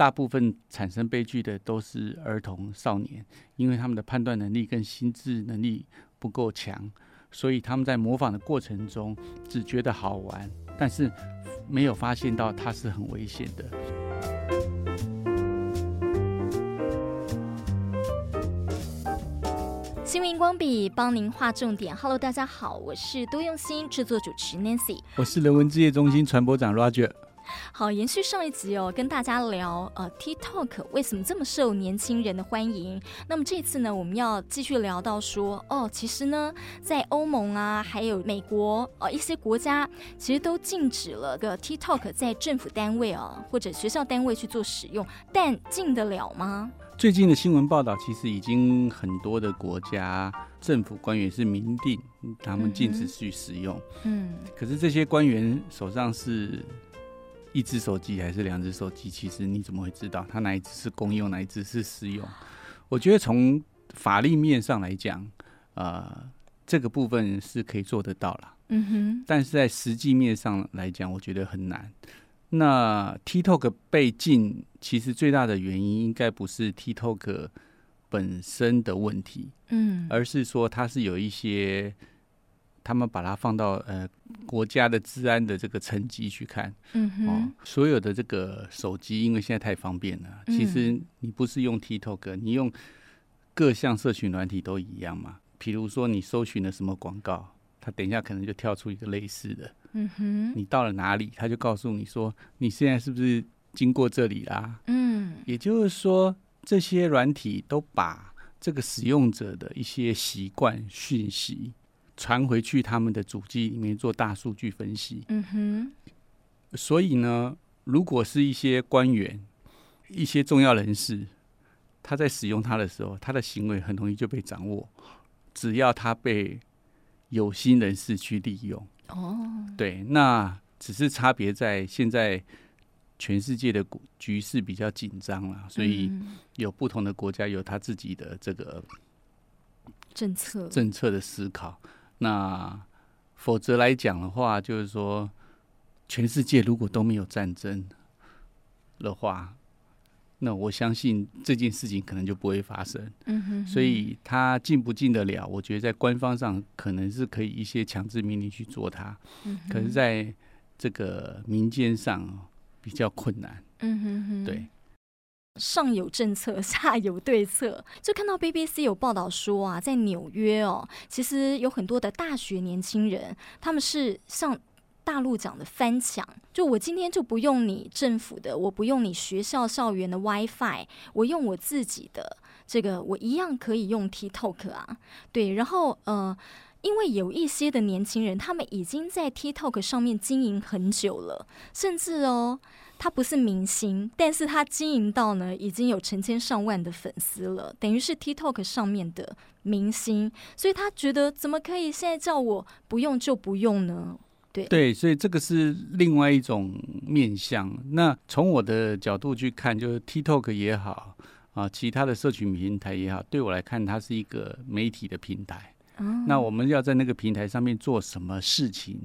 大部分产生悲剧的都是儿童少年，因为他们的判断能力跟心智能力不够强，所以他们在模仿的过程中只觉得好玩，但是没有发现到它是很危险的。新闻光笔帮您画重点。Hello，大家好，我是多用心制作主持 Nancy，我是人文置业中心传播长 Roger。好，延续上一集哦，跟大家聊呃，TikTok 为什么这么受年轻人的欢迎？那么这次呢，我们要继续聊到说，哦，其实呢，在欧盟啊，还有美国呃一些国家，其实都禁止了个 TikTok 在政府单位啊或者学校单位去做使用，但禁得了吗？最近的新闻报道，其实已经很多的国家政府官员是明定他们禁止去使用。嗯，可是这些官员手上是一只手机还是两只手机？其实你怎么会知道它哪一只是公用，哪一只是私用？我觉得从法律面上来讲，呃，这个部分是可以做得到了。嗯哼，但是在实际面上来讲，我觉得很难。那 TikTok 被禁，其实最大的原因应该不是 TikTok 本身的问题，嗯，而是说它是有一些，他们把它放到呃国家的治安的这个层级去看，嗯哼，哦，所有的这个手机，因为现在太方便了，其实你不是用 TikTok，你用各项社群软体都一样嘛。比如说你搜寻了什么广告，它等一下可能就跳出一个类似的。嗯哼，你到了哪里，它就告诉你说，你现在是不是经过这里啦？嗯，也就是说，这些软体都把这个使用者的一些习惯讯息传回去他们的主机里面做大数据分析。嗯哼，所以呢，如果是一些官员、一些重要人士，他在使用它的时候，他的行为很容易就被掌握，只要他被有心人士去利用。哦，对，那只是差别在现在全世界的局势比较紧张了，所以有不同的国家有他自己的这个政策政策的思考。那否则来讲的话，就是说，全世界如果都没有战争的话。那我相信这件事情可能就不会发生，嗯哼，所以他进不进得了？我觉得在官方上可能是可以一些强制命令去做它，嗯，可是在这个民间上比较困难，嗯哼哼，对。上有政策，下有对策。就看到 BBC 有报道说啊，在纽约哦，其实有很多的大学年轻人，他们是像。大陆讲的翻墙，就我今天就不用你政府的，我不用你学校校园的 WiFi，我用我自己的这个，我一样可以用 TikTok 啊。对，然后呃，因为有一些的年轻人，他们已经在 TikTok 上面经营很久了，甚至哦，他不是明星，但是他经营到呢，已经有成千上万的粉丝了，等于是 TikTok 上面的明星，所以他觉得怎么可以现在叫我不用就不用呢？对，对，所以这个是另外一种面向。那从我的角度去看，就是 TikTok 也好啊，其他的社群平台也好，对我来看，它是一个媒体的平台。嗯。那我们要在那个平台上面做什么事情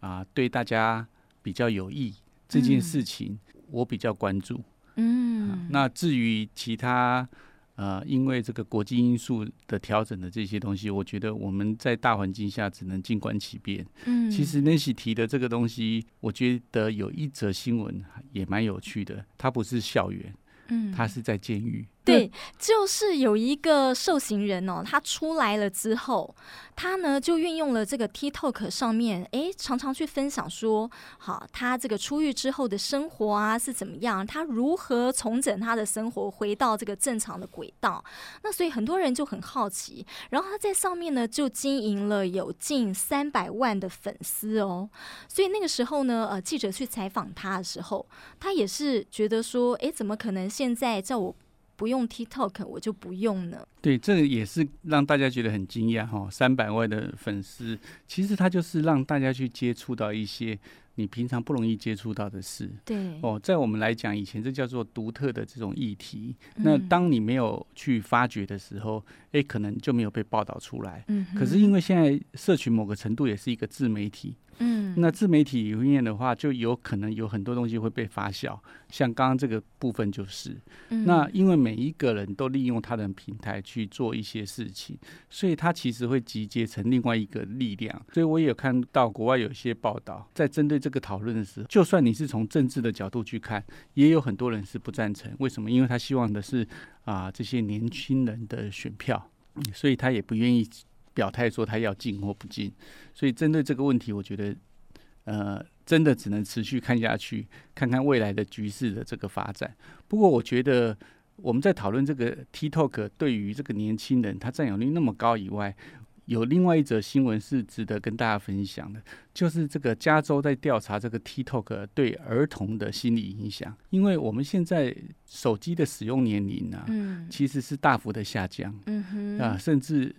啊？对大家比较有益这件事情，我比较关注。嗯。啊，那至于其他。呃，因为这个国际因素的调整的这些东西，我觉得我们在大环境下只能静观其变。嗯，其实 Nancy 提的这个东西，我觉得有一则新闻也蛮有趣的，它不是校园，嗯，它是在监狱。对，就是有一个受刑人哦，他出来了之后，他呢就运用了这个 TikTok 上面，哎，常常去分享说，好，他这个出狱之后的生活啊是怎么样，他如何重整他的生活，回到这个正常的轨道。那所以很多人就很好奇，然后他在上面呢就经营了有近三百万的粉丝哦。所以那个时候呢，呃，记者去采访他的时候，他也是觉得说，哎，怎么可能现在叫我。不用 TikTok，我就不用了。对，这个也是让大家觉得很惊讶哈。三百万的粉丝，其实它就是让大家去接触到一些你平常不容易接触到的事。对哦，在我们来讲，以前这叫做独特的这种议题。那当你没有去发掘的时候，诶，可能就没有被报道出来。嗯。可是因为现在社群某个程度也是一个自媒体。嗯，那自媒体里面的话，就有可能有很多东西会被发酵，像刚刚这个部分就是，嗯、那因为每一个人都利用他的平台去做一些事情，所以他其实会集结成另外一个力量。所以我也有看到国外有一些报道，在针对这个讨论的时候，就算你是从政治的角度去看，也有很多人是不赞成。为什么？因为他希望的是啊、呃、这些年轻人的选票，所以他也不愿意。表态说他要进或不进，所以针对这个问题，我觉得，呃，真的只能持续看下去，看看未来的局势的这个发展。不过，我觉得我们在讨论这个 TikTok 对于这个年轻人他占有率那么高以外，有另外一则新闻是值得跟大家分享的，就是这个加州在调查这个 TikTok 对儿童的心理影响，因为我们现在手机的使用年龄呢、啊，嗯，其实是大幅的下降，嗯哼，啊，甚至。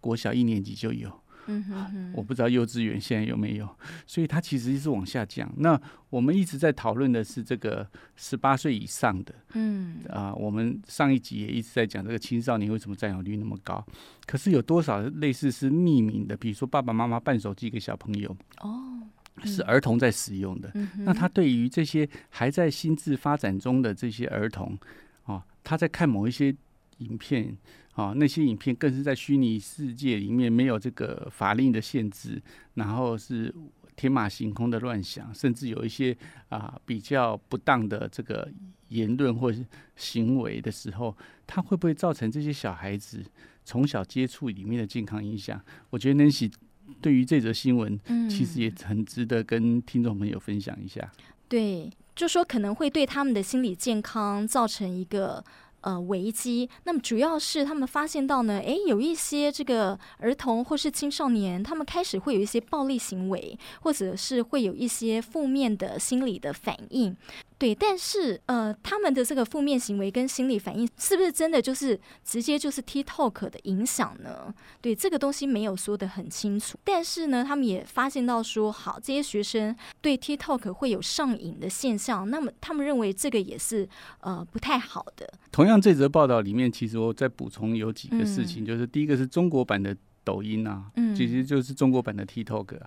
国小一年级就有，嗯哼哼，我不知道幼稚园现在有没有，所以它其实是往下降。那我们一直在讨论的是这个十八岁以上的，嗯啊，我们上一集也一直在讲这个青少年为什么占有率那么高，可是有多少类似是匿名的，比如说爸爸妈妈办手机给小朋友，哦，是儿童在使用的，嗯、那他对于这些还在心智发展中的这些儿童，啊，他在看某一些影片。啊，那些影片更是在虚拟世界里面没有这个法令的限制，然后是天马行空的乱想，甚至有一些啊比较不当的这个言论或是行为的时候，它会不会造成这些小孩子从小接触里面的健康影响？我觉得 Nancy 对于这则新闻，其实也很值得跟听众朋友分享一下。嗯、对，就说可能会对他们的心理健康造成一个。呃，危机。那么主要是他们发现到呢，诶，有一些这个儿童或是青少年，他们开始会有一些暴力行为，或者是会有一些负面的心理的反应。对，但是呃，他们的这个负面行为跟心理反应，是不是真的就是直接就是 TikTok 的影响呢？对，这个东西没有说得很清楚。但是呢，他们也发现到说，好，这些学生对 TikTok 会有上瘾的现象，那么他们认为这个也是呃不太好的。同样，这则报道里面，其实我再补充有几个事情，嗯、就是第一个是中国版的抖音啊，嗯，其实就是中国版的 TikTok。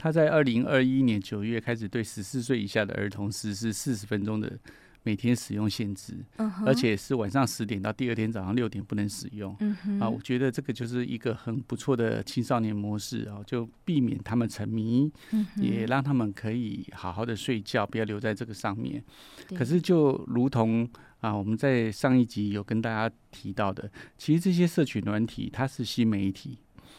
他在二零二一年九月开始对十四岁以下的儿童实施四十分钟的每天使用限制，而且是晚上十点到第二天早上六点不能使用。啊，我觉得这个就是一个很不错的青少年模式啊，就避免他们沉迷，也让他们可以好好的睡觉，不要留在这个上面。可是就如同啊，我们在上一集有跟大家提到的，其实这些社群软体它是新媒体，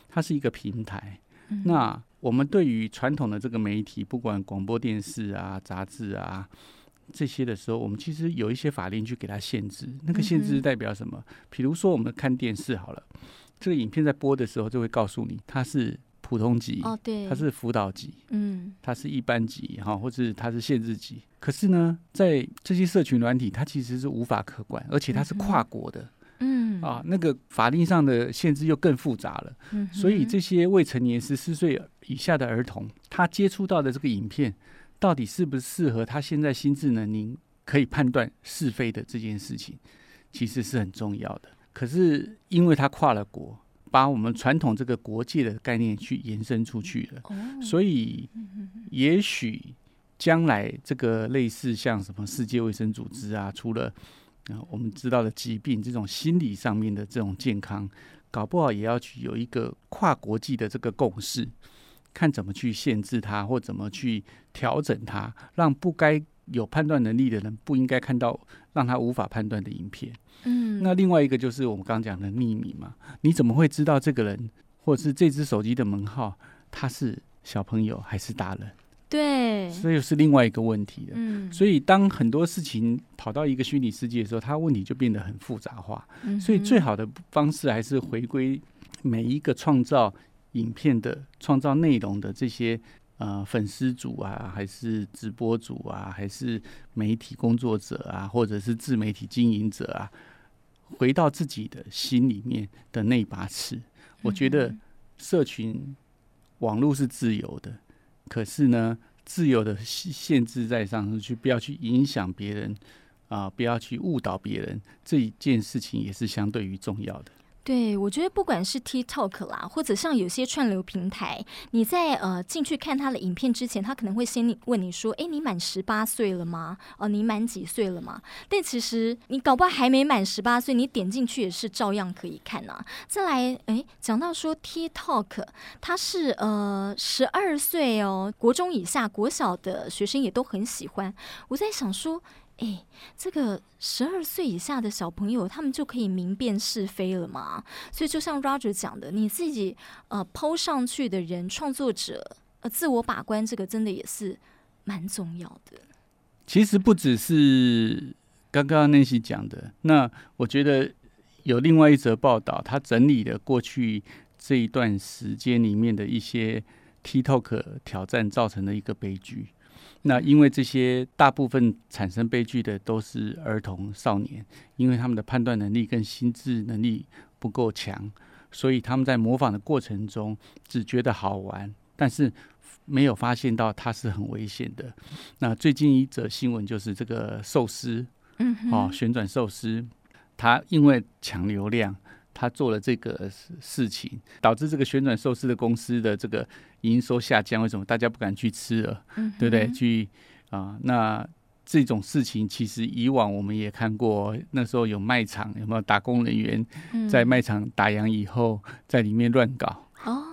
它是一个平台，那。我们对于传统的这个媒体，不管广播电视啊、杂志啊这些的时候，我们其实有一些法令去给它限制。那个限制代表什么？比如说我们看电视好了，这个影片在播的时候就会告诉你它是普通级，哦，对，它是辅导级，嗯，它是一般级哈，或者它是限制级。可是呢，在这些社群软体，它其实是无法可管，而且它是跨国的。嗯啊，那个法令上的限制又更复杂了，嗯，所以这些未成年十四岁以下的儿童，他接触到的这个影片，到底适不适合他现在心智能力可以判断是非的这件事情，其实是很重要的。可是因为他跨了国，把我们传统这个国界的概念去延伸出去了，哦，所以也许将来这个类似像什么世界卫生组织啊，除了啊，我们知道的疾病，这种心理上面的这种健康，搞不好也要去有一个跨国际的这个共识，看怎么去限制它，或怎么去调整它，让不该有判断能力的人不应该看到让他无法判断的影片。嗯，那另外一个就是我们刚刚讲的秘密嘛，你怎么会知道这个人或者是这只手机的门号他是小朋友还是大人？对，这又是另外一个问题了。嗯，所以当很多事情跑到一个虚拟世界的时候，它问题就变得很复杂化。所以最好的方式还是回归每一个创造影片的、创造内容的这些呃粉丝组啊，还是直播组啊，还是媒体工作者啊，或者是自媒体经营者啊，回到自己的心里面的那把尺。我觉得社群网络是自由的。可是呢，自由的限制在上，去不要去影响别人啊，不要去误导别人，这一件事情也是相对于重要的。对，我觉得不管是 TikTok 啦，或者像有些串流平台，你在呃进去看他的影片之前，他可能会先问你说：“哎，你满十八岁了吗？哦，你满几岁了吗？”但其实你搞不好还没满十八岁，你点进去也是照样可以看啊。再来，哎，讲到说 TikTok，它是呃十二岁哦，国中以下、国小的学生也都很喜欢。我在想说。哎，这个十二岁以下的小朋友，他们就可以明辨是非了吗？所以就像 Roger 讲的，你自己呃 PO 上去的人，创作者呃自我把关，这个真的也是蛮重要的。其实不只是刚刚那些讲的，那我觉得有另外一则报道，他整理了过去这一段时间里面的一些 TikTok 挑战造成的一个悲剧。那因为这些大部分产生悲剧的都是儿童少年，因为他们的判断能力跟心智能力不够强，所以他们在模仿的过程中只觉得好玩，但是没有发现到它是很危险的。那最近一则新闻就是这个寿司，嗯，哦，旋转寿司，它因为抢流量。他做了这个事情，导致这个旋转寿司的公司的这个营收下降。为什么大家不敢去吃了？嗯、对不对？去啊，那这种事情其实以往我们也看过。那时候有卖场有没有打工人员在卖场打烊以后在里面乱搞？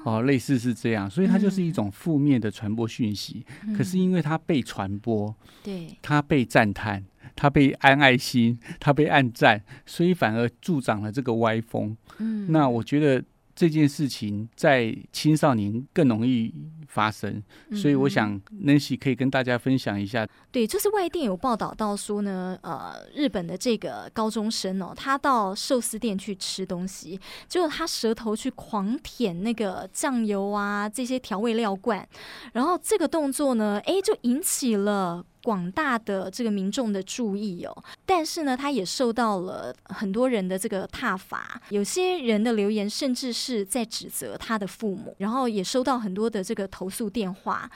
哦，哦，类似是这样，所以它就是一种负面的传播讯息。可是因为它被传播，对，它被赞叹。它被安爱心，它被暗赞，所以反而助长了这个歪风。嗯，那我觉得这件事情在青少年更容易发生，所以我想 Nancy 可以跟大家分享一下。对，就是外电有报道到说呢，呃，日本的这个高中生哦，他到寿司店去吃东西，结果他舌头去狂舔那个酱油啊，这些调味料罐，然后这个动作呢，哎，就引起了。广大的这个民众的注意哦，但是呢，他也受到了很多人的这个挞伐，有些人的留言甚至是在指责他的父母，然后也收到很多的这个投诉电话，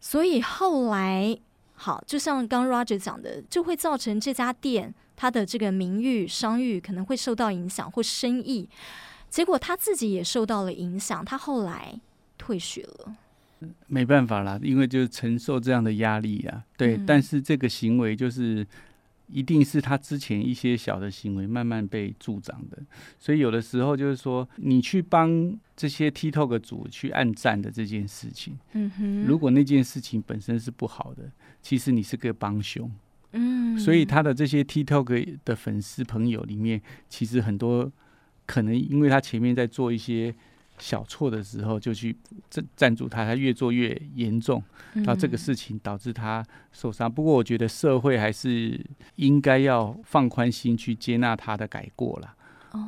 所以后来好，就像刚 Roger 讲的，就会造成这家店他的这个名誉、商誉可能会受到影响或生意，结果他自己也受到了影响，他后来退学了。没办法啦，因为就是承受这样的压力啊，对。嗯、但是这个行为就是，一定是他之前一些小的行为慢慢被助长的。所以有的时候就是说，你去帮这些 TikTok 主去按赞的这件事情，嗯哼，如果那件事情本身是不好的，其实你是个帮凶，嗯。所以他的这些 TikTok 的粉丝朋友里面，其实很多可能因为他前面在做一些。小错的时候就去赞赞助他，他越做越严重，那这个事情导致他受伤。不过我觉得社会还是应该要放宽心去接纳他的改过了。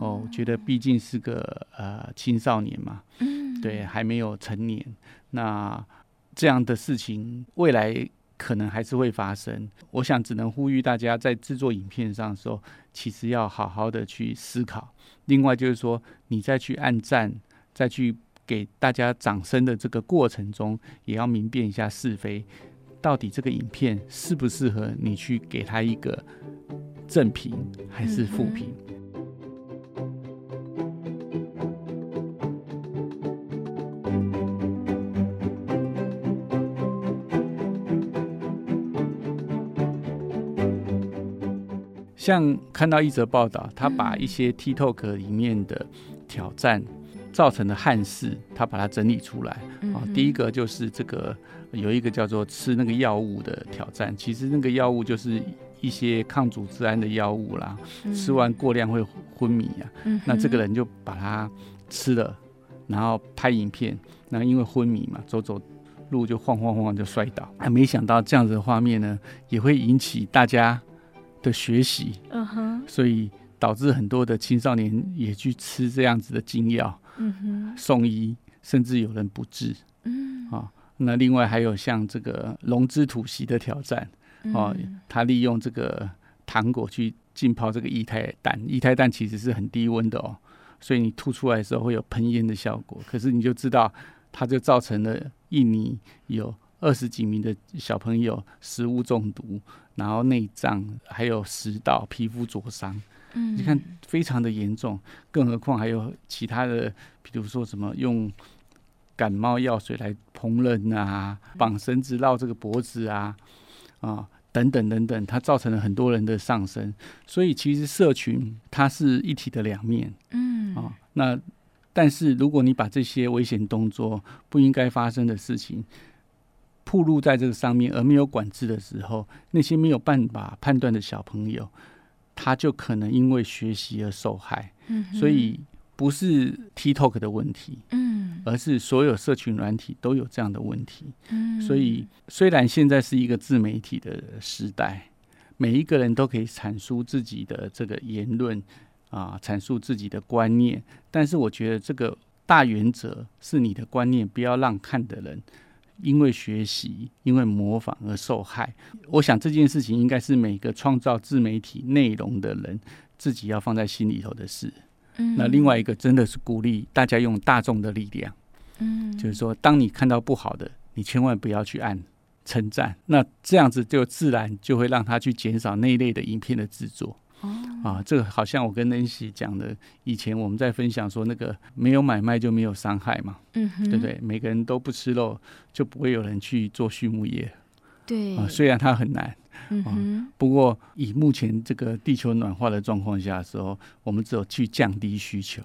哦，我觉得毕竟是个呃青少年嘛，对，还没有成年，那这样的事情未来可能还是会发生。我想只能呼吁大家在制作影片上的时候，其实要好好的去思考。另外就是说，你再去按赞。再去给大家掌声的这个过程中，也要明辨一下是非，到底这个影片适不适合你去给他一个正评还是负评？像看到一则报道，他把一些 TikTok 里面的挑战。造成的憾事，他把它整理出来啊。第一个就是这个有一个叫做吃那个药物的挑战，其实那个药物就是一些抗组织胺的药物啦，吃完过量会昏迷啊。那这个人就把它吃了，然后拍影片，那因为昏迷嘛，走走路就晃晃晃就摔倒。还没想到这样子的画面呢，也会引起大家的学习。嗯哼，所以导致很多的青少年也去吃这样子的禁药。嗯哼，送医，甚至有人不治。嗯，啊，那另外还有像这个龙之吐息的挑战，哦，他利用这个糖果去浸泡这个液态氮，液态氮其实是很低温的哦，所以你吐出来的时候会有喷烟的效果。可是你就知道，它就造成了印尼有二十几名的小朋友食物中毒，然后内脏还有食道、皮肤灼伤。嗯，你看非常的严重，更何况还有其他的，比如说什么用感冒药水来烹饪啊，绑绳子绕这个脖子啊，啊等等等等，它造成了很多人的上升。所以其实社群它是一体的两面，嗯啊，那但是如果你把这些危险动作、不应该发生的事情，暴露在这个上面而没有管制的时候，那些没有办法判断的小朋友，他就可能因为学习而受害。嗯，所以不是 TikTok 的问题，嗯，而是所有社群软体都有这样的问题。嗯，所以虽然现在是一个自媒体的时代，每一个人都可以阐述自己的这个言论啊，阐述自己的观念，但是我觉得这个大原则是你的观念，不要让看的人。因为学习、因为模仿而受害，我想这件事情应该是每个创造自媒体内容的人自己要放在心里头的事。嗯，那另外一个真的是鼓励大家用大众的力量。嗯，就是说，当你看到不好的，你千万不要去按称赞，那这样子就自然就会让他去减少那一类的影片的制作。啊，这个好像我跟 Nancy 讲的，以前我们在分享说，那个没有买卖就没有伤害嘛，嗯，对不对？每个人都不吃肉，就不会有人去做畜牧业。对，啊，虽然它很难，嗯，不过以目前这个地球暖化的状况下的时候，我们只有去降低需求。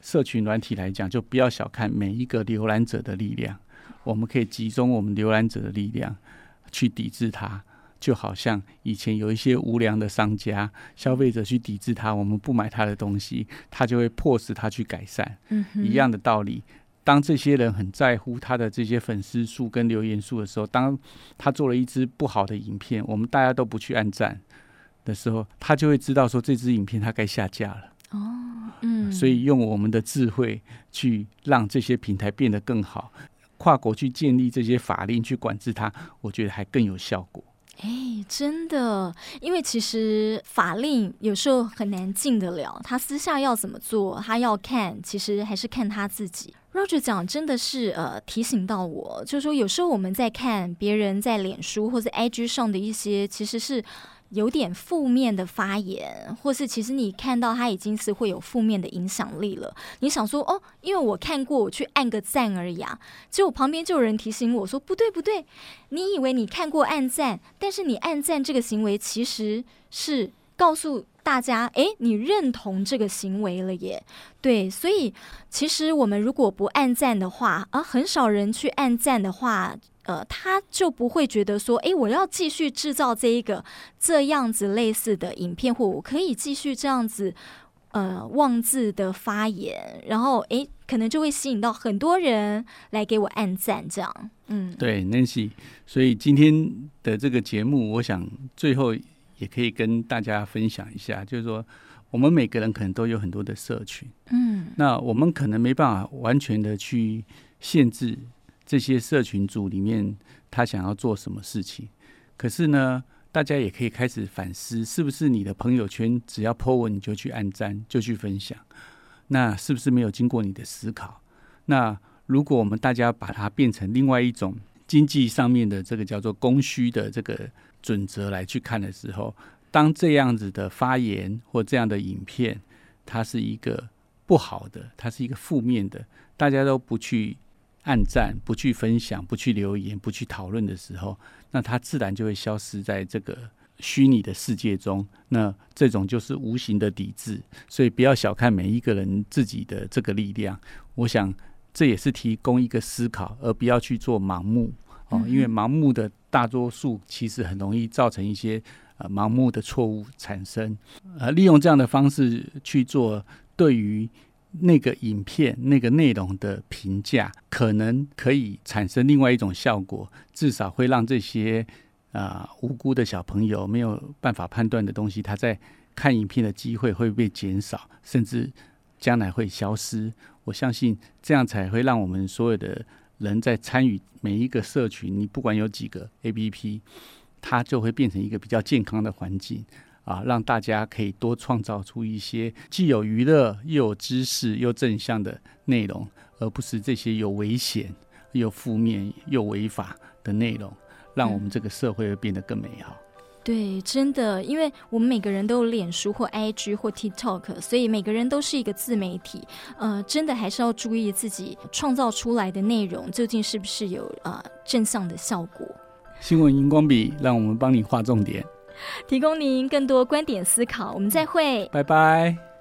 社群软体来讲，就不要小看每一个浏览者的力量，我们可以集中我们浏览者的力量去抵制它。就好像以前有一些无良的商家，消费者去抵制他，我们不买他的东西，他就会迫使他去改善。嗯，一样的道理，当这些人很在乎他的这些粉丝数跟留言数的时候，当他做了一支不好的影片，我们大家都不去按赞的时候，他就会知道说这支影片他该下架了。哦，嗯，所以用我们的智慧去让这些平台变得更好，跨国去建立这些法令去管制它，我觉得还更有效果。哎，真的，因为其实法令有时候很难进得了，他私下要怎么做，他要看，其实还是看他自己。Roger 讲真的是呃提醒到我，就是说有时候我们在看别人在脸书或者 IG 上的一些，其实是。有点负面的发言，或是其实你看到他已经是会有负面的影响力了。你想说哦，因为我看过，我去按个赞而已啊。结果旁边就有人提醒我说：“不对，不对，你以为你看过按赞，但是你按赞这个行为其实是告诉大家，诶，你认同这个行为了耶。”对，所以其实我们如果不按赞的话，啊，很少人去按赞的话。呃，他就不会觉得说，哎，我要继续制造这一个这样子类似的影片，或我可以继续这样子呃妄自的发言，然后哎，可能就会吸引到很多人来给我按赞，这样。嗯，对，Nancy，所以今天的这个节目，我想最后也可以跟大家分享一下，就是说，我们每个人可能都有很多的社群，嗯，那我们可能没办法完全的去限制。这些社群组里面，他想要做什么事情？可是呢，大家也可以开始反思，是不是你的朋友圈只要 po 文你就去按赞，就去分享？那是不是没有经过你的思考？那如果我们大家把它变成另外一种经济上面的这个叫做供需的这个准则来去看的时候，当这样子的发言或这样的影片，它是一个不好的，它是一个负面的，大家都不去。按赞，不去分享，不去留言，不去讨论的时候，那它自然就会消失在这个虚拟的世界中。那这种就是无形的抵制，所以不要小看每一个人自己的这个力量。我想这也是提供一个思考，而不要去做盲目哦，因为盲目的大多数其实很容易造成一些呃盲目的错误产生。呃，利用这样的方式去做，对于。那个影片那个内容的评价，可能可以产生另外一种效果，至少会让这些啊、无辜的小朋友没有办法判断的东西，他在看影片的机会会被减少，甚至将来会消失。我相信这样才会让我们所有的人在参与每一个社群，你不管有几个 APP，它就会变成一个比较健康的环境。啊，让大家可以多创造出一些既有娱乐又有知识又正向的内容，而不是这些有危险、又负面又违法的内容，让我们这个社会会变得更美好。对，真的，因为我们每个人都有脸书或 IG 或 TikTok，所以每个人都是一个自媒体。呃，真的还是要注意自己创造出来的内容究竟是不是有呃正向的效果。新闻荧光笔，让我们帮你画重点，提供您更多观点思考。我们再会，拜拜。